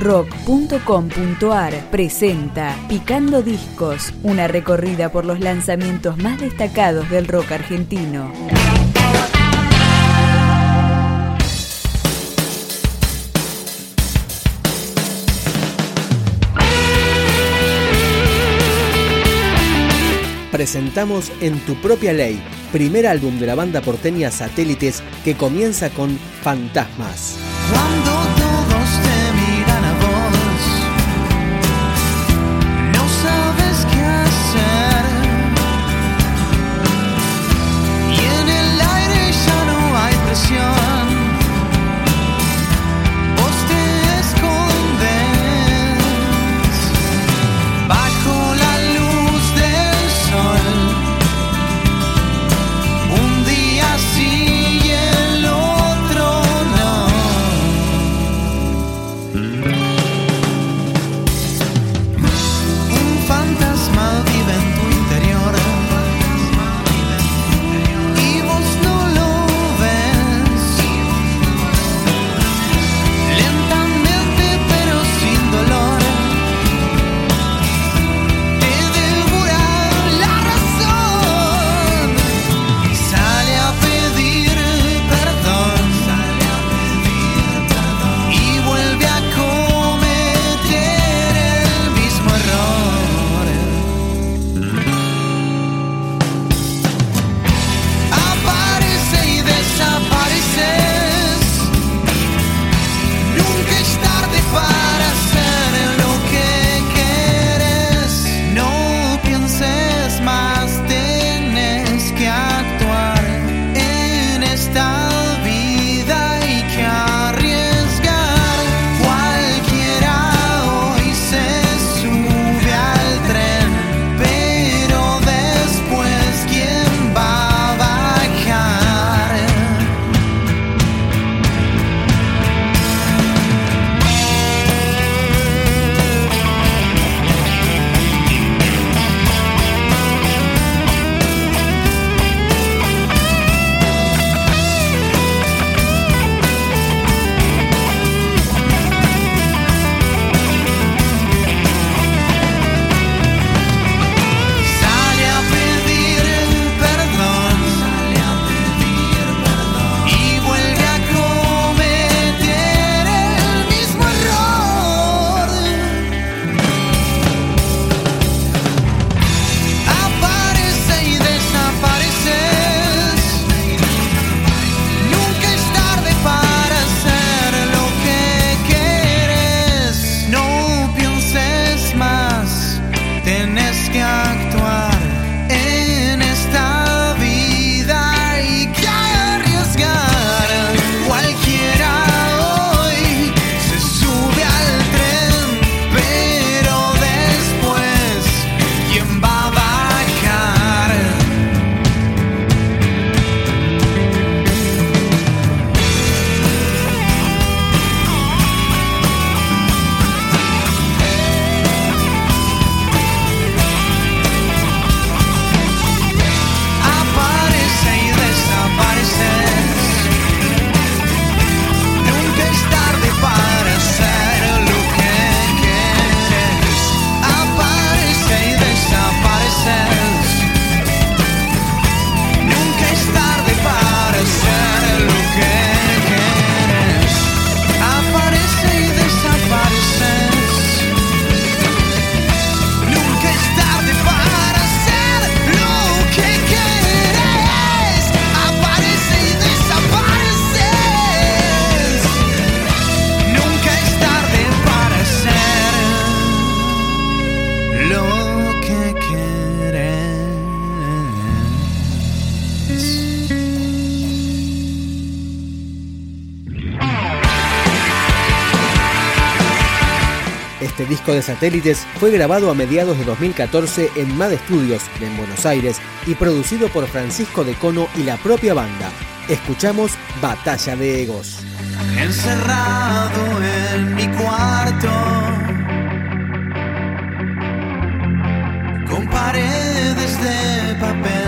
rock.com.ar presenta Picando Discos, una recorrida por los lanzamientos más destacados del rock argentino. presentamos En tu propia ley, primer álbum de la banda porteña Satélites que comienza con Fantasmas. Este disco de satélites fue grabado a mediados de 2014 en MAD Studios en Buenos Aires y producido por Francisco de Cono y la propia banda. Escuchamos Batalla de Egos. Encerrado en mi cuarto, con paredes de papel.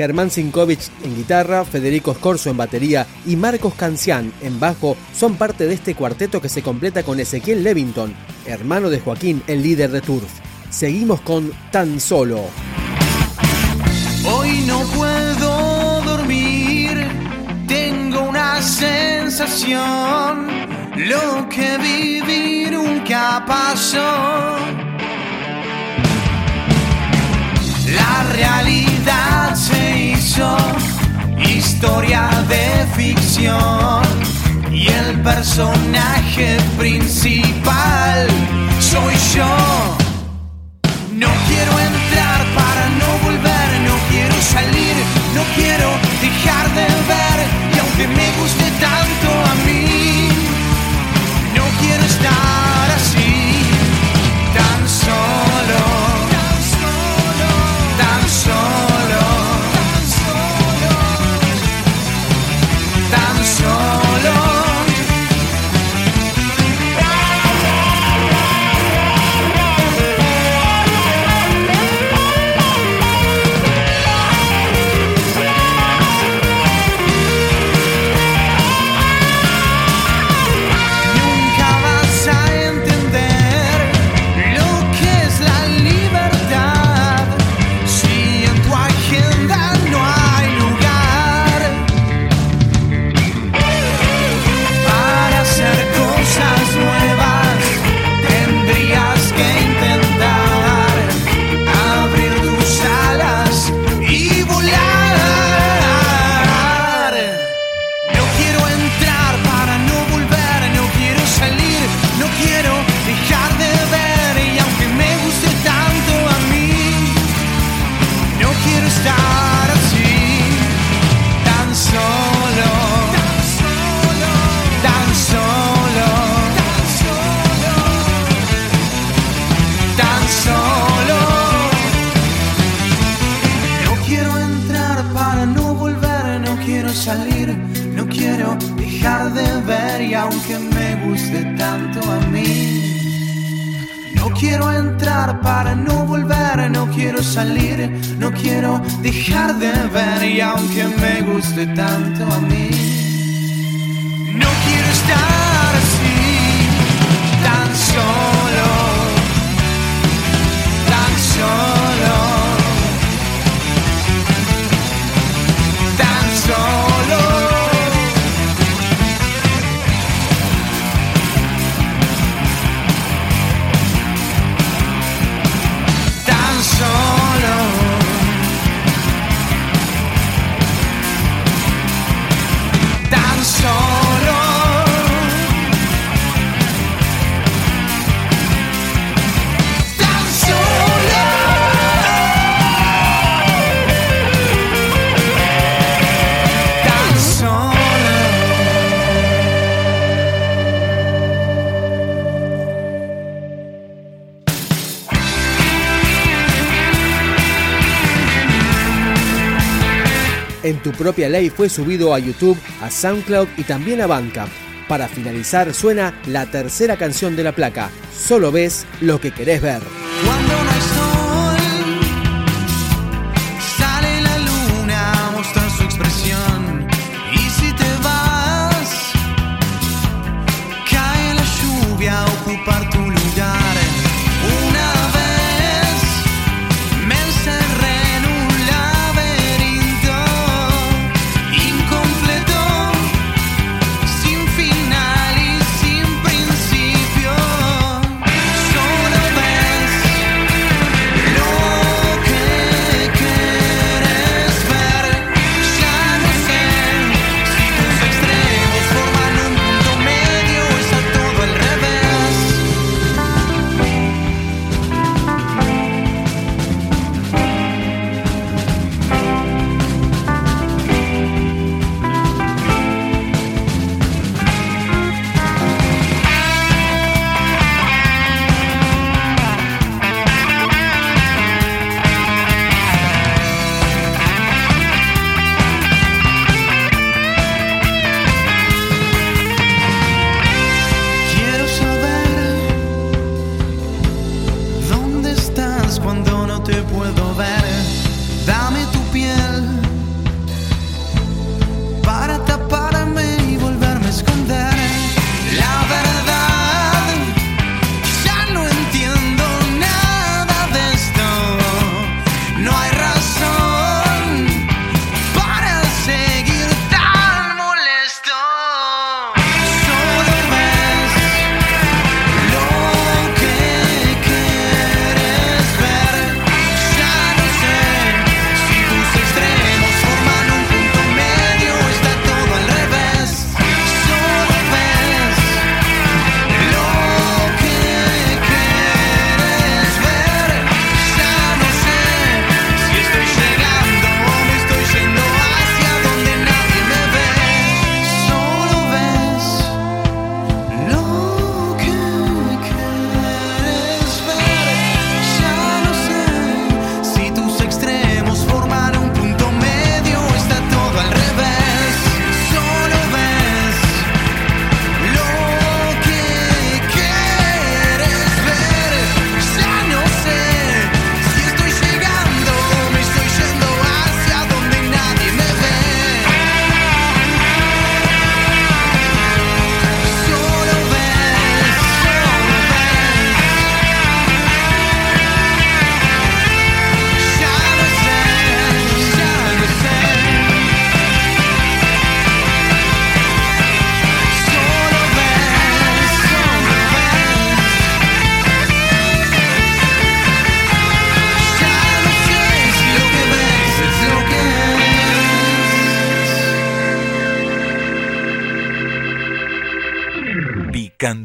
Germán Sinkovich en guitarra, Federico Scorzo en batería y Marcos Cancián en bajo son parte de este cuarteto que se completa con Ezequiel Levington, hermano de Joaquín, el líder de Turf. Seguimos con Tan Solo. Hoy no puedo dormir, tengo una sensación, lo que viví nunca pasó. La realidad se hizo historia de ficción y el personaje principal soy yo. No quiero entrar para no volver, no quiero salir, no quiero quiero entrar para no volver, no quiero salir, no quiero dejar de ver y aunque me guste tanto a mí. No quiero estar En tu propia ley fue subido a YouTube, a SoundCloud y también a Bandcamp. Para finalizar suena la tercera canción de la placa, Solo ves lo que querés ver. Thou